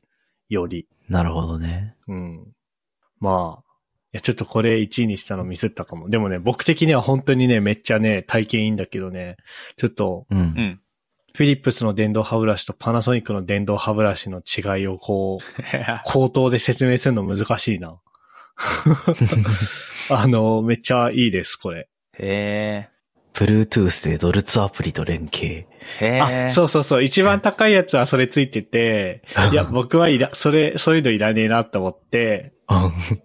より。なるほどね。うん。まあ、いや、ちょっとこれ1位にしたのミスったかも。でもね、僕的には本当にね、めっちゃね、体験いいんだけどね、ちょっと、うん。うん。フィリップスの電動歯ブラシとパナソニックの電動歯ブラシの違いをこう、口頭で説明するの難しいな。あの、めっちゃいいです、これ。へえ。Bluetooth でドルツアプリと連携。へあ、そうそうそう。一番高いやつはそれついてて、いや、僕はいら、それ、そういうのいらねえなと思って、うん。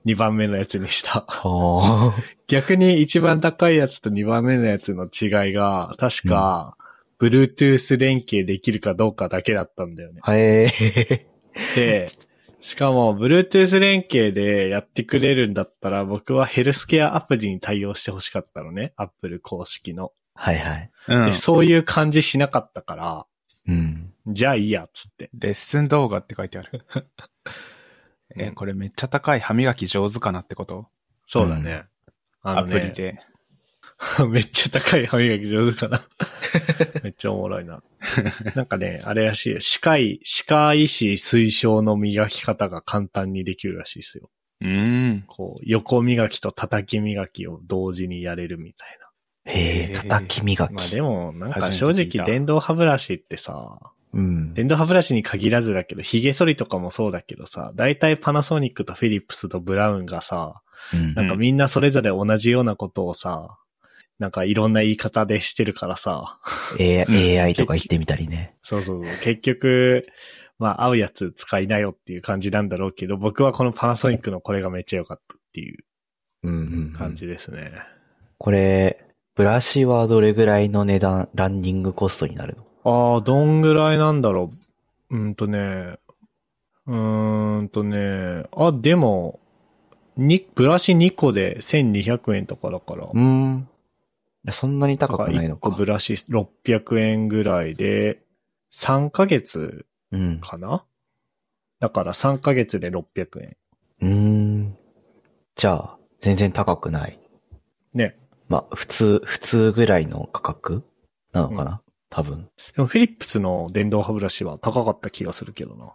2番目のやつにした。は逆に一番高いやつと2番目のやつの違いが、確か、Bluetooth 連携できるかどうかだけだったんだよね。あ。へえ。で、しかも、Bluetooth 連携でやってくれるんだったら、僕はヘルスケアアプリに対応してほしかったのね。Apple 公式の。はいはい。うんで。そういう感じしなかったから、うん。じゃあいいや、つって。レッスン動画って書いてある。え、これめっちゃ高い歯磨き上手かなってこと？そうだね。あアのね、プリで。めっちゃ高い歯磨き上手かな。めっちゃおもろいな。なんかね、あれらしいよ。歯科医、歯科医師推奨の磨き方が簡単にできるらしいですよ。うーん。こう、横磨きと叩き磨きを同時にやれるみたいへえ、へー叩き磨き。な。まあでも、なんか初正直電動歯ブラシってさ、うん。電動歯ブラシに限らずだけど、髭剃りとかもそうだけどさ、大体パナソニックとフィリップスとブラウンがさ、うんなんかみんなそれぞれ同じようなことをさ、なんかいろんな言い方でしてるからさ、AI とか言ってみたりね。そうそうそう。結局、まあ合うやつ使いなよっていう感じなんだろうけど、僕はこのパナソニックのこれがめっちゃ良かったっていううんうんうん感じですね。これ、ブラシはどれぐらいの値段、ランニングコストになるの？ああ、どんぐらいなんだろう。うんとね、うーんとね、あ、でも、に、ブラシ2個で1200円とかだから。うーん。そんなに高くない1のか。個ブラシ600円ぐらいで、3ヶ月うん。かな？だから3ヶ月で600円。うーん。じゃあ、全然高くない。ね。まあ、普通、普通ぐらいの価格なのかな、多分。でもフィリップスの電動歯ブラシは高かった気がするけどな。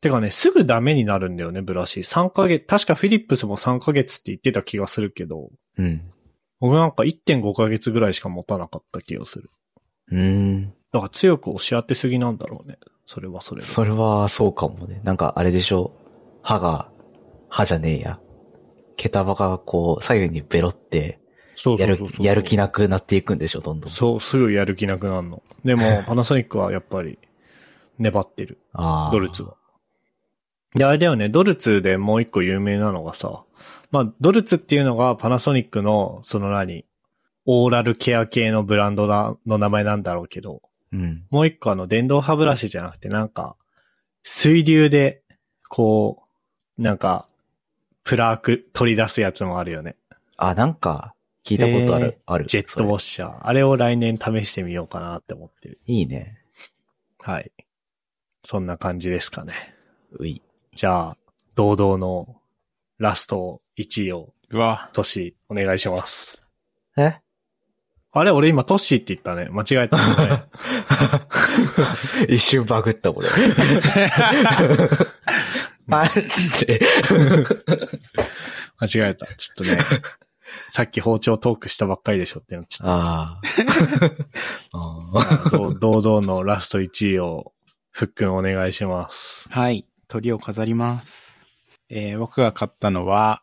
てかね、すぐダメになるんだよね、ブラシ。3ヶ月、確かフィリップスも3ヶ月って言ってた気がするけど、うん。僕なんか1.5ヶ月ぐらいしか持たなかった気がする。うーん。だから強く押し当てすぎなんだろうね。それはそれで。それはそうかもね。なんかあれでしょ？歯が、歯じゃねえや。毛束がこう、左右にベロって、そう、そうやる気なくなっていくんでしょ、どんどん。そう、すぐやる気なくなるの。でも、パナソニックはやっぱり、粘ってる。ああ。ドルツは。で、あれだよね、ドルツでもう一個有名なのがさ、まあ、ドルツっていうのがパナソニックの、その何、オーラルケア系のブランドなの名前なんだろうけど、うん。もう一個あの、電動歯ブラシじゃなくて、なんか、水流で、こう、なんか、プラーク取り出すやつもあるよね。あ、なんか、聞いたことある。へーある。ジェットウォッシシャー。あれを来年試してみようかなって思ってる。いいね。はい。そんな感じですかね。うい。じゃあ、堂々のラスト1位を、うわ。トシ、お願いします。え？あれ俺今トッシーって言ったね。間違えた、ね。一瞬バグった、俺。あ、つって。間違えた。ちょっとね。さっき包丁トークしたばっかりでしょってなっちゃっああ。あ 堂々のラスト1位を、ふっくんお願いします。はい。鳥を飾ります。えー僕が買ったのは、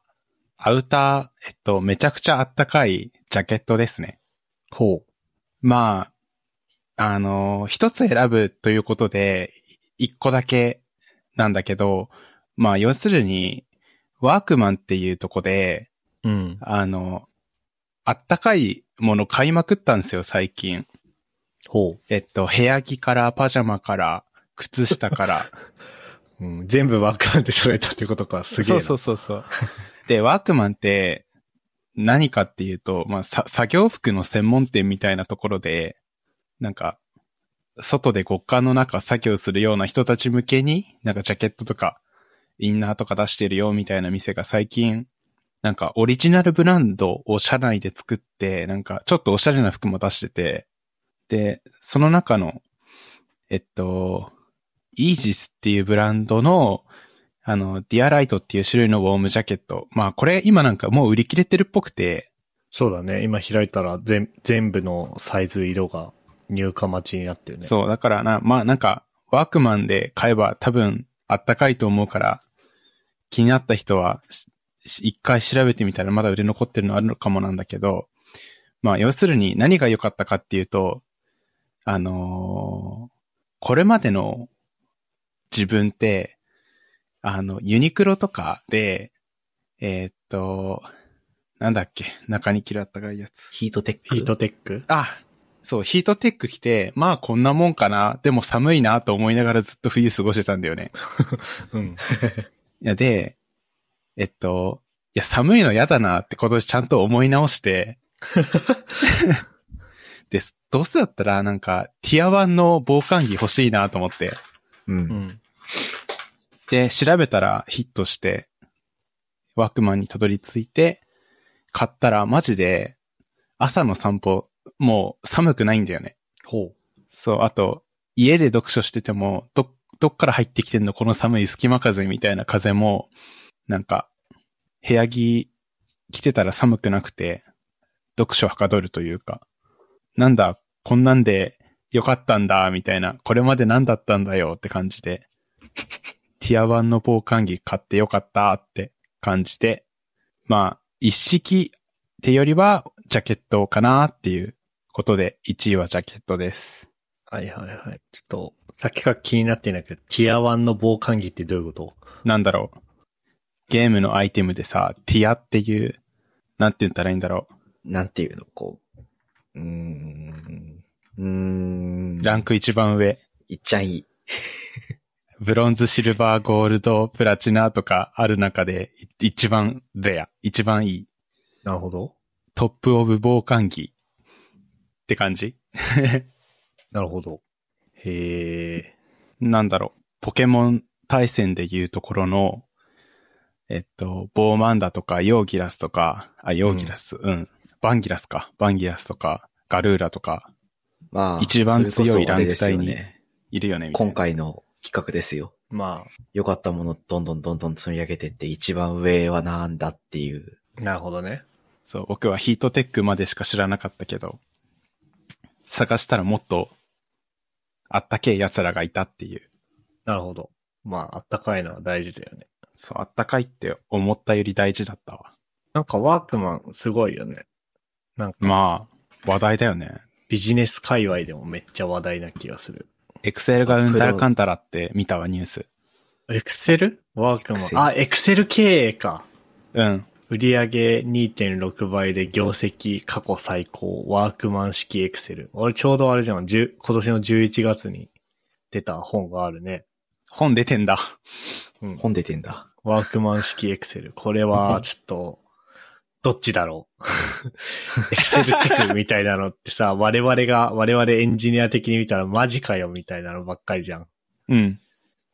アウター、えっと、めちゃくちゃあったかいジャケットですね。ほまあ、あの、一つ選ぶということで、一個だけなんだけど、まあ、要するに、ワークマンっていうとこで、う。うん。あの、あったかいもの買いまくったんですよ、最近。ほえっと、部屋着から、パジャマから、靴下から。全部ワークマンで揃えたってことか。すげえ。そうそうそうそう。で、ワークマンって何かっていうと、まあ、さ作業服の専門店みたいなところで、なんか、外で極寒の中作業するような人たち向けに、なんかジャケットとか、インナーとか出してるよみたいな店が最近、なんかオリジナルブランドを社内で作って、なんかちょっとおしゃれな服も出してて、で、その中の、えっと、イージスっていうブランドの、あの、ディアライトっていう種類のウォームジャケット。まあこれ今なんかもう売り切れてるっぽくて、そうだね。今開いたら全、全部のサイズ色が入荷待ちになってるね。そう、だからな、まあなんか、ワークマンで買えば多分あったかいと思うから、気になった人は、一回調べてみたらまだ売れ残ってるのあるのかもなんだけど、まあ、要するに何が良かったかっていうと、あのーこれまでの自分って、あの、ユニクロとかで、えーっと、なんだっけ、中に嫌ったがいいやつ。ヒートテック？ヒートテック？あ、そう、ヒートテック着て、まあこんなもんかな、でも寒いなと思いながらずっと冬過ごしてたんだよね。うん。いや、で、えっと、いや、寒いの嫌だなって今年ちゃんと思い直して、で、どうせだったらなんか、ティア1の防寒着欲しいなと思って、う。うんん。で、調べたらヒットして、ワークマンにたどり着いて、買ったらマジで、朝の散歩、もう寒くないんだよね。ほそう、あと、家で読書してても、ど、どっから入ってきてんのこの寒い隙間風みたいな風も、なんか、部屋着着てたら寒くなくて、読書はかどるというか、なんだ、こんなんでよかったんだ、みたいな、これまで何だったんだよって感じで、ティア1の防寒着買ってよかったって感じで、まあ、一式ってよりは、ジャケットかなっていうことで、1位はジャケットです。う。はいはいはい。ちょっと、さっきから気になってんだけど、ティア1の防寒着ってどういうこと？なんだろう。ゲームのアイテムでさ、ティアっていう、なんて言ったらいいんだろなんていうの、こう。うーん。うーん。う。ランク一番上。いっちゃんいい。ブロンズ、シルバー、ゴールド、プラチナとかある中で、い一番レア、一番いい。なるほど。トップオブ防寒着って感じ なるほど。へえ。なんだろう。ポケモン対戦でいうところの、えっと、ボーマンダとか、ヨーギラスとか、あ、ヨーギラス、うん、バンギラスか。バンギラスとか、ガルーラとか、まあ。一番強いそれこそあれですよランク帯ね。いるよね、みたいな今回の企画ですよ。ま良かったものどんどんどんどん積み上げてって一番上はなんだっていう。あ、なるほどね。そう、僕はヒートテックまでしか知らなかったけど、探したらもっと、あったけえ奴らがいたっていう。なるほど。まあ、あったかいのは大事だよね。そう、あったかいって思ったより大事だったわ。なんかワークマンすごいよね。なんかまあ、話題だよね。ビジネス界隈でもめっちゃ話題な気がする。エクセルがうんたらかんたらって見たわ、ニュース。エクセルワークマ Excel ン。あ、エクセル経営か。うん。売上2.6倍で業績過去最高。ワークマン式エクセル。俺ちょうどあれじゃん。10今年の11月に出た本があるね。本出てんだ。うん。本出てんだ。ワークマン式エクセル。これはちょっと、どっちだろう？エクセルテクみたいなのってさ、我々が、我々エンジニア的に見たらマジかよみたいなのばっかりじゃん。うん。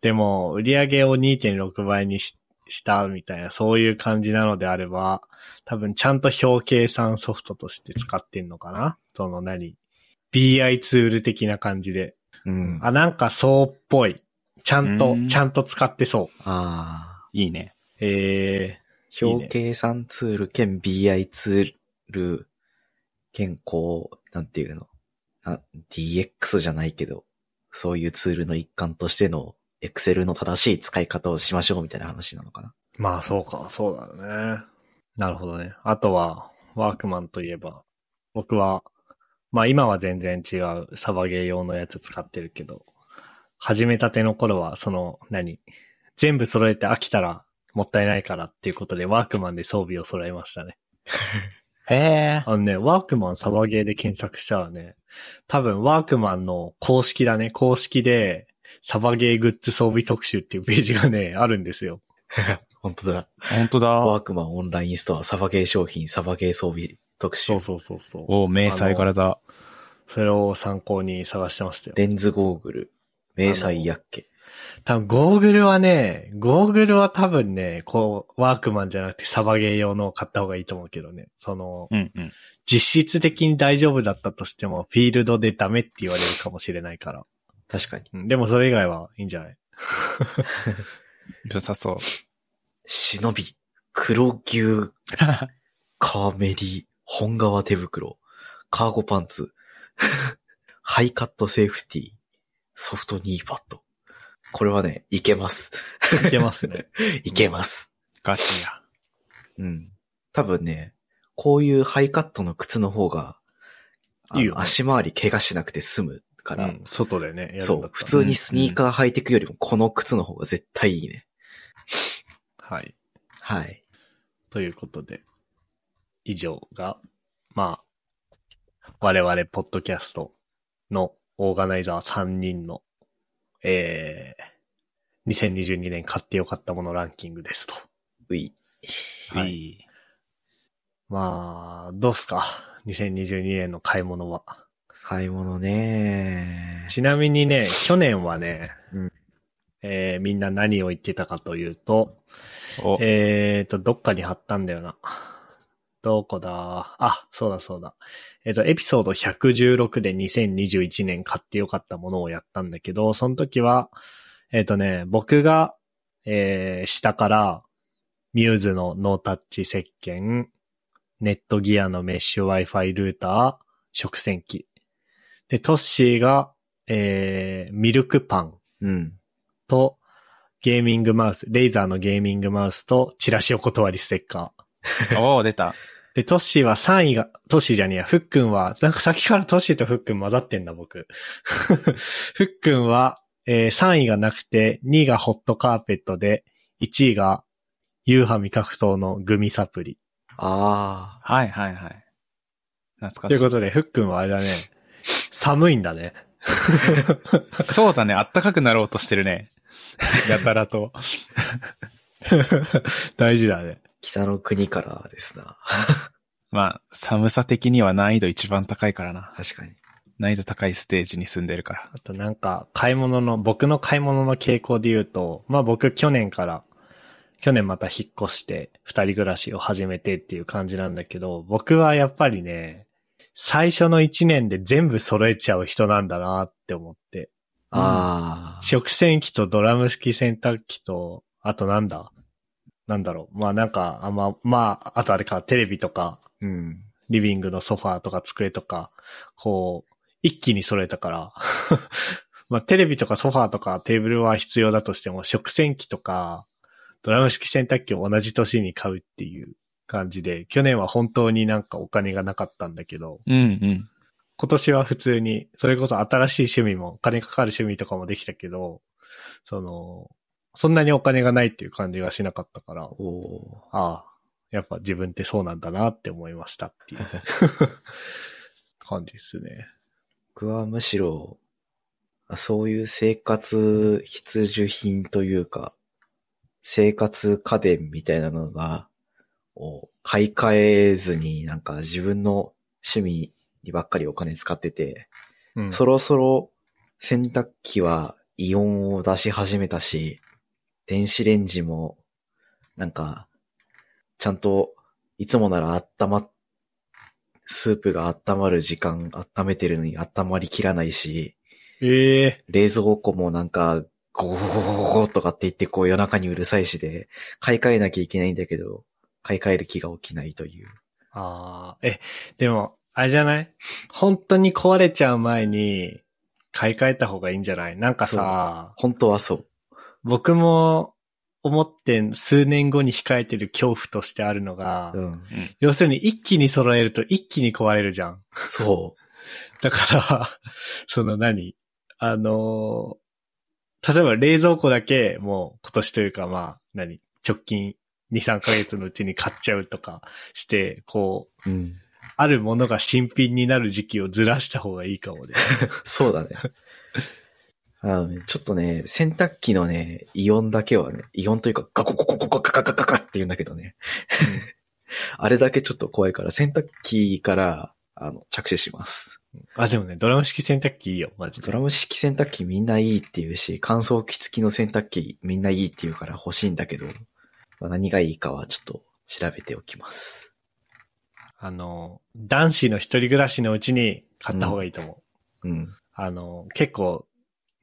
でも、売上を2.6倍にししたみたいな、そういう感じなのであれば、多分ちゃんと表計算ソフトとして使ってんのかな？その何 ?BI ツール的な感じで。うん。ああ、なんかそうっぽい。ちゃんとう、んちゃんと使ってそう。あいいね。えー。表計算ツール兼 BI ツール兼こう、なんていうの？な DX じゃないけど、そういうツールの一環としての Excel の正しい使い方をしましょうみたいな話なのかな。ー、まあそうか、そうだろうね。なるほどね。あとは、ワークマンといえば、僕は、まあ今は全然違うサバゲー用のやつ使ってるけど、始めたての頃は、その、何？全部揃えて飽きたらもったいないからっていうことで、ワークマンで装備を揃えましたね。へえ。あのね、ワークマンサバゲーで検索したらね、多分ワークマンの公式だね、公式で、サバゲーグッズ装備特集っていうページがね、あるんですよ。本当だ。本当だ。ワークマンオンラインストア、サバゲー商品、サバゲー装備特集そう。そうそうそう。お明細からだ。それを参考に探してましたよ。レンズゴーグル、迷彩ヤッケ。多分ゴーグルはね、ゴーグルは多分ね、こう、ワークマンじゃなくてサバゲー用のを買った方がいいと思うけどね。その、うんうん。実質的に大丈夫だったとしても、フィールドでダメって言われるかもしれないから。確かに。うんでもそれ以外はいいんじゃない？良さそう。忍び、黒牛、カーメリ、本革手袋、カーゴパンツ、ハイカットセーフティー、ソフトニーパッド。これはね、いけます。いけますね。いけます。ガチや。うん。多分ね、こういうハイカットの靴の方が、いいよね足回り怪我しなくて済むから、うん、外でね、そう、普通にスニーカー履いていくよりもこの靴の方が絶対いいね。はい。はい。ということで、以上が、まあ、我々ポッドキャストのオーガナイザー3人の、えー、2022年買ってよかったものランキングですと。うい。はい。まあ、どうっすか ?2022 年の買い物は。買い物ねちなみにね、去年はね、うんえーみんな何を言ってたかというと、お、えーと、どっかに貼ったんだよな。どこだ？あ、そうだそうだ。えっ、と、エピソード116で2021年買ってよかったものをやったんだけど、その時は、えっ、とね、僕が、えー下から、ミューズのノータッチ石鹸、ネットギアのメッシュ Wi-Fi ルーター、食洗機。で、トッシーが、えーミルクパンうん。と、ゲーミングマウス、レイザーのゲーミングマウスと、チラシお断りステッカー。おー、出た。で、トッシーは3位が、トッシーじゃねえや、フックンは、なんかさっきからトッシーとフックン混ざってんだ、僕。フックンは、えー3位がなくて、2位がホットカーペットで、1位が、ユーハ味覚糖のグミサプリ。あはいはいはい。懐かしい。ということで、フックンはあれだね、寒いんだね。そうだね、あったかくなろうとしてるね。やたらと。大事だね。ー、北の国からですな。まあ、寒さ的には難易度一番高いからな。確かに。難易度高いステージに住んでるから。あとなんか、買い物の、僕の買い物の傾向で言うと、まあ僕去年から、去年また引っ越して、二人暮らしを始めてっていう感じなんだけど、僕はやっぱりね、最初の一年で全部揃えちゃう人なんだなって思って。ああ。食洗機とドラム式洗濯機と、あとなんだ？なんだろう。まあなんか、あんま、まあ、あとあれか、テレビとか、うん。リビングのソファーとか机とか、こう、一気に揃えたから、まあテレビとかソファーとかテーブルは必要だとしても、食洗機とか、ドラム式洗濯機を同じ年に買うっていう感じで、去年は本当になんかお金がなかったんだけど、うんうん。今年は普通に、それこそ新しい趣味も、お金かかる趣味とかもできたけど、その、そんなにお金がないっていう感じがしなかったから、おーああ、やっぱ自分ってそうなんだなって思いましたっていう 感じですね。僕はむしろ、あそういう生活必需品というか、生活家電みたいなのが、を買い替えずになんか自分の趣味にばっかりお金使ってて、うん。そろそろ洗濯機はイオンを出し始めたし、電子レンジもなんか、ちゃんといつもなら温まっ、スープが温まる時間温めてるのに温まりきらないし、ええ。冷蔵庫もなんか、ゴゴゴゴゴゴとかって言ってこう夜中にうるさいしで、買い替えなきゃいけないんだけど、買い替える気が起きないという。ああ、え、でも、あれじゃない？本当に壊れちゃう前に、買い替えた方がいいんじゃない？なんかさ、本当はそう。僕も思って数年後に控えてる恐怖としてあるのが、うん。要するに一気に揃えると一気に壊れるじゃん。そだから、その何？あのー例えば冷蔵庫だけもう今年というかまあ、何？直近2、3ヶ月のうちに買っちゃうとかして、こう、う。うん。あるものが新品になる時期をずらした方がいいかもね。そうだね。あのね、ちょっとね、洗濯機のね、イオンだけはね、イオンというかガコゴコゴコガカガカガカって言うんだけどね。あれだけちょっと怖いから、洗濯機から、あの、着手します。あ、でもね、ドラム式洗濯機いいよ、マジで。ドラム式洗濯機みんないいって言うし、乾燥機付きの洗濯機みんないいって言うから欲しいんだけど、まあ、何がいいかはちょっと調べておきます。あの、男子の一人暮らしのうちに買った方がいいと思う。うん。あの、結構、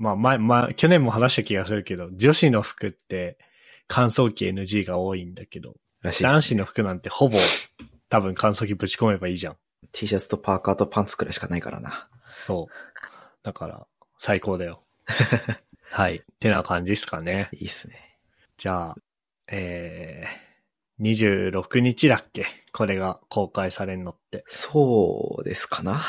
まあ、前、まあ、去年も話した気がするけど、女子の服って乾燥機 NG が多いんだけど、らしいね。男子の服なんてほぼ多分乾燥機ぶち込めばいいじゃん。T シャツとパーカーとパンツくらいしかないからな。そう。だから、最高だよ。はい。ってな感じですかね。いいっすね。じゃあ、えー、26日だっけ？これが公開されんのって。そうですかな。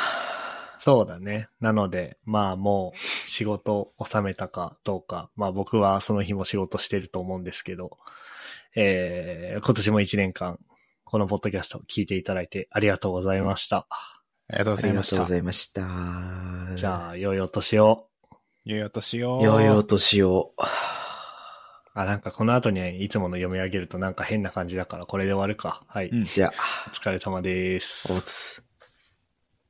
そうだね。なので、まあもう仕事収めたかどうか。まあ僕はその日も仕事してると思うんですけど、えー、今年も一年間、このポッドキャストを聞いていただいてありがとうございました。ありがとうごありざいました。がとうございました。じゃあ、良いお年を。良いお年を。よいお年を。あ、なんかこの後にいつもの読み上げるとなんか変な感じだからこれで終わるか。はい。うんじゃあ、お疲れ様です。おつ。